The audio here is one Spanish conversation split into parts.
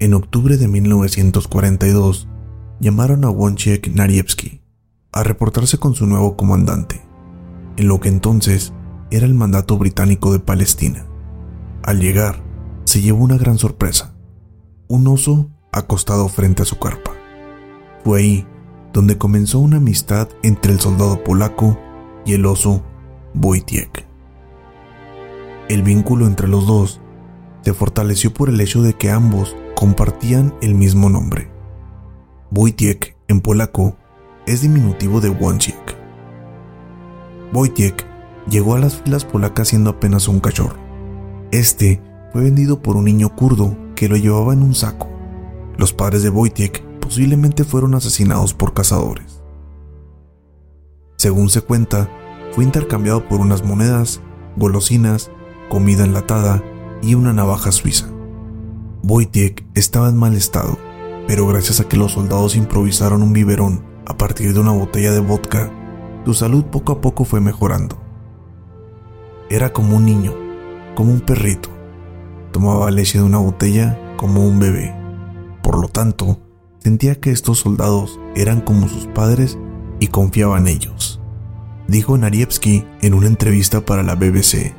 En octubre de 1942, llamaron a Wojciech Nariewski a reportarse con su nuevo comandante, en lo que entonces era el mandato británico de Palestina. Al llegar, se llevó una gran sorpresa, un oso acostado frente a su carpa. Fue ahí donde comenzó una amistad entre el soldado polaco y el oso Wojciech. El vínculo entre los dos se fortaleció por el hecho de que ambos compartían el mismo nombre. Wojciech en polaco es diminutivo de Wojciech. Wojciech llegó a las filas polacas siendo apenas un cachorro. Este fue vendido por un niño kurdo que lo llevaba en un saco. Los padres de Wojciech posiblemente fueron asesinados por cazadores. Según se cuenta, fue intercambiado por unas monedas, golosinas, comida enlatada y una navaja suiza. Wojciech estaba en mal estado, pero gracias a que los soldados improvisaron un biberón a partir de una botella de vodka, su salud poco a poco fue mejorando. Era como un niño, como un perrito. Tomaba leche de una botella como un bebé. Por lo tanto, sentía que estos soldados eran como sus padres y confiaba en ellos, dijo Narievsky en una entrevista para la BBC.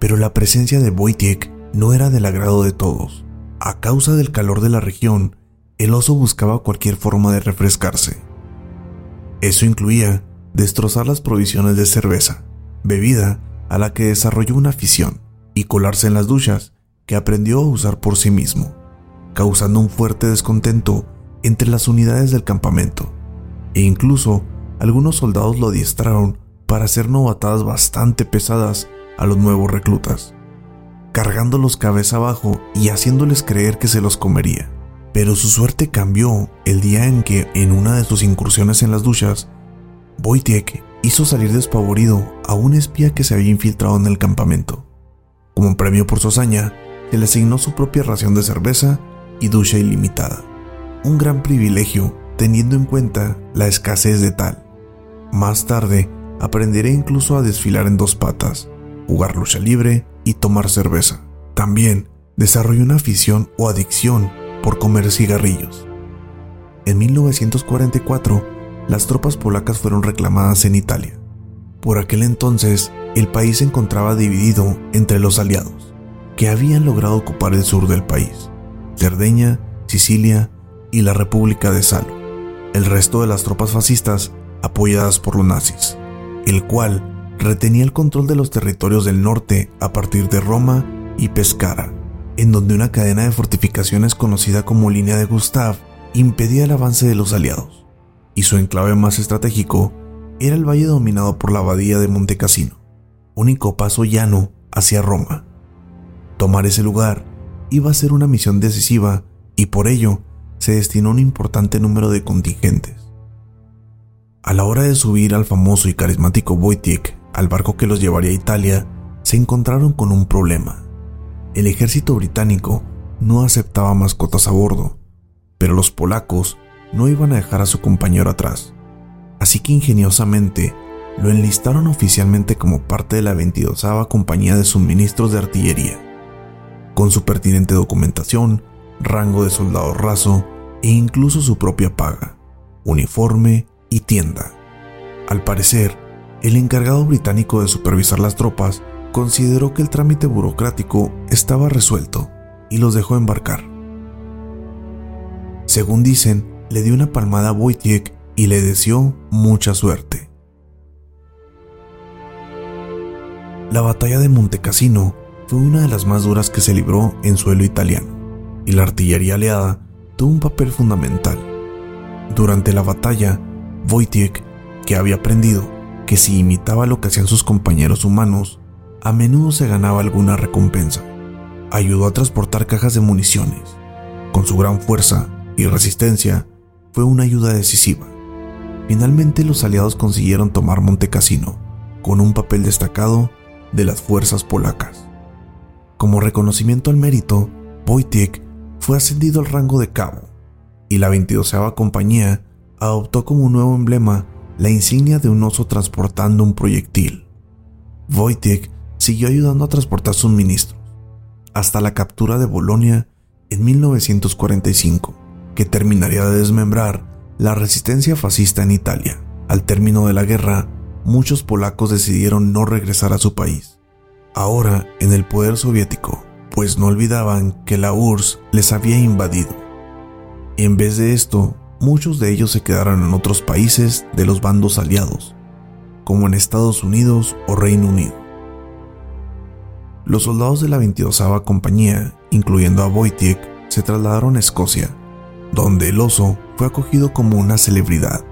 Pero la presencia de Wojciech no era del agrado de todos. A causa del calor de la región, el oso buscaba cualquier forma de refrescarse. Eso incluía destrozar las provisiones de cerveza, bebida a la que desarrolló una afición, y colarse en las duchas que aprendió a usar por sí mismo, causando un fuerte descontento entre las unidades del campamento, e incluso algunos soldados lo adiestraron para hacer novatadas bastante pesadas a los nuevos reclutas cargándolos cabeza abajo y haciéndoles creer que se los comería. Pero su suerte cambió el día en que, en una de sus incursiones en las duchas, Wojciech hizo salir despavorido a un espía que se había infiltrado en el campamento. Como premio por su hazaña, se le asignó su propia ración de cerveza y ducha ilimitada. Un gran privilegio teniendo en cuenta la escasez de tal. Más tarde, aprenderé incluso a desfilar en dos patas, jugar lucha libre y tomar cerveza. También desarrolló una afición o adicción por comer cigarrillos. En 1944, las tropas polacas fueron reclamadas en Italia. Por aquel entonces, el país se encontraba dividido entre los aliados, que habían logrado ocupar el sur del país, Cerdeña, Sicilia y la República de Salo. El resto de las tropas fascistas apoyadas por los nazis, el cual retenía el control de los territorios del norte a partir de Roma y Pescara, en donde una cadena de fortificaciones conocida como Línea de Gustav impedía el avance de los aliados, y su enclave más estratégico era el valle dominado por la abadía de Montecassino, único paso llano hacia Roma. Tomar ese lugar iba a ser una misión decisiva y por ello se destinó un importante número de contingentes. A la hora de subir al famoso y carismático Wojciech al barco que los llevaría a Italia, se encontraron con un problema. El ejército británico no aceptaba mascotas a bordo, pero los polacos no iban a dejar a su compañero atrás. Así que ingeniosamente lo enlistaron oficialmente como parte de la 22 Compañía de Suministros de Artillería, con su pertinente documentación, rango de soldado raso e incluso su propia paga, uniforme y tienda. Al parecer, el encargado británico de supervisar las tropas consideró que el trámite burocrático estaba resuelto y los dejó embarcar. Según dicen, le dio una palmada a Wojciech y le deseó mucha suerte. La batalla de Montecassino fue una de las más duras que se libró en suelo italiano, y la artillería aliada tuvo un papel fundamental. Durante la batalla, Wojciech, que había aprendido que si imitaba lo que hacían sus compañeros humanos, a menudo se ganaba alguna recompensa. Ayudó a transportar cajas de municiones. Con su gran fuerza y resistencia, fue una ayuda decisiva. Finalmente los aliados consiguieron tomar Montecassino, con un papel destacado de las fuerzas polacas. Como reconocimiento al mérito, Wojciech fue ascendido al rango de cabo, y la 22 compañía adoptó como nuevo emblema la insignia de un oso transportando un proyectil. Wojciech siguió ayudando a transportar suministros, hasta la captura de Bolonia en 1945, que terminaría de desmembrar la resistencia fascista en Italia. Al término de la guerra, muchos polacos decidieron no regresar a su país, ahora en el poder soviético, pues no olvidaban que la URSS les había invadido. En vez de esto, muchos de ellos se quedaron en otros países de los bandos aliados, como en Estados Unidos o Reino Unido. Los soldados de la 22 compañía, incluyendo a Wojciech, se trasladaron a Escocia, donde el oso fue acogido como una celebridad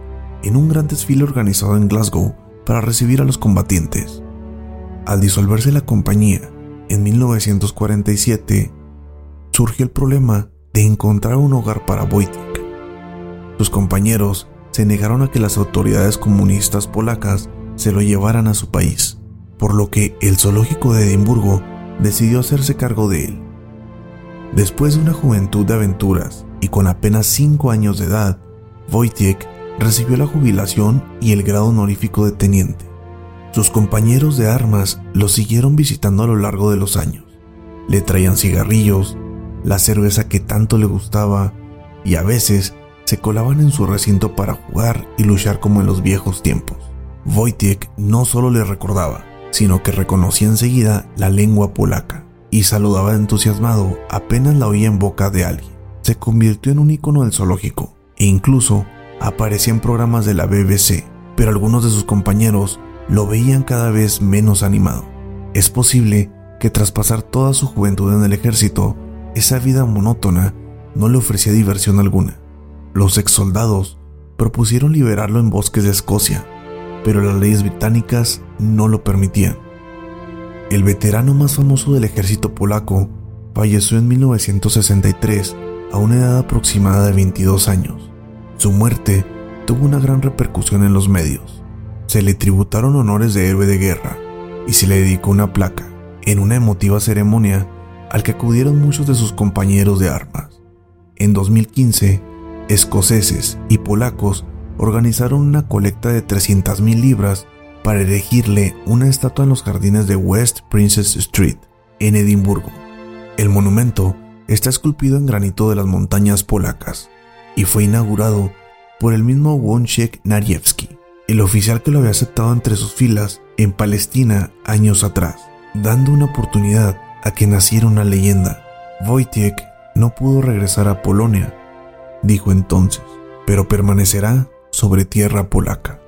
en un gran desfile organizado en Glasgow para recibir a los combatientes. Al disolverse la compañía en 1947, surgió el problema de encontrar un hogar para Wojciech sus compañeros se negaron a que las autoridades comunistas polacas se lo llevaran a su país, por lo que el zoológico de Edimburgo decidió hacerse cargo de él. Después de una juventud de aventuras y con apenas 5 años de edad, Wojciech recibió la jubilación y el grado honorífico de teniente. Sus compañeros de armas lo siguieron visitando a lo largo de los años. Le traían cigarrillos, la cerveza que tanto le gustaba y a veces se colaban en su recinto para jugar y luchar como en los viejos tiempos. Wojciech no solo le recordaba, sino que reconocía enseguida la lengua polaca y saludaba entusiasmado apenas la oía en boca de alguien. Se convirtió en un icono del zoológico e incluso aparecía en programas de la BBC, pero algunos de sus compañeros lo veían cada vez menos animado. Es posible que tras pasar toda su juventud en el ejército, esa vida monótona no le ofrecía diversión alguna. Los ex soldados propusieron liberarlo en bosques de Escocia, pero las leyes británicas no lo permitían. El veterano más famoso del ejército polaco falleció en 1963 a una edad aproximada de 22 años. Su muerte tuvo una gran repercusión en los medios. Se le tributaron honores de héroe de guerra y se le dedicó una placa en una emotiva ceremonia al que acudieron muchos de sus compañeros de armas. En 2015, escoceses y polacos organizaron una colecta de 300.000 libras para erigirle una estatua en los jardines de West Princess Street, en Edimburgo. El monumento está esculpido en granito de las montañas polacas y fue inaugurado por el mismo Wojciech Nariewski, el oficial que lo había aceptado entre sus filas en Palestina años atrás, dando una oportunidad a que naciera una leyenda. Wojciech no pudo regresar a Polonia dijo entonces, pero permanecerá sobre tierra polaca.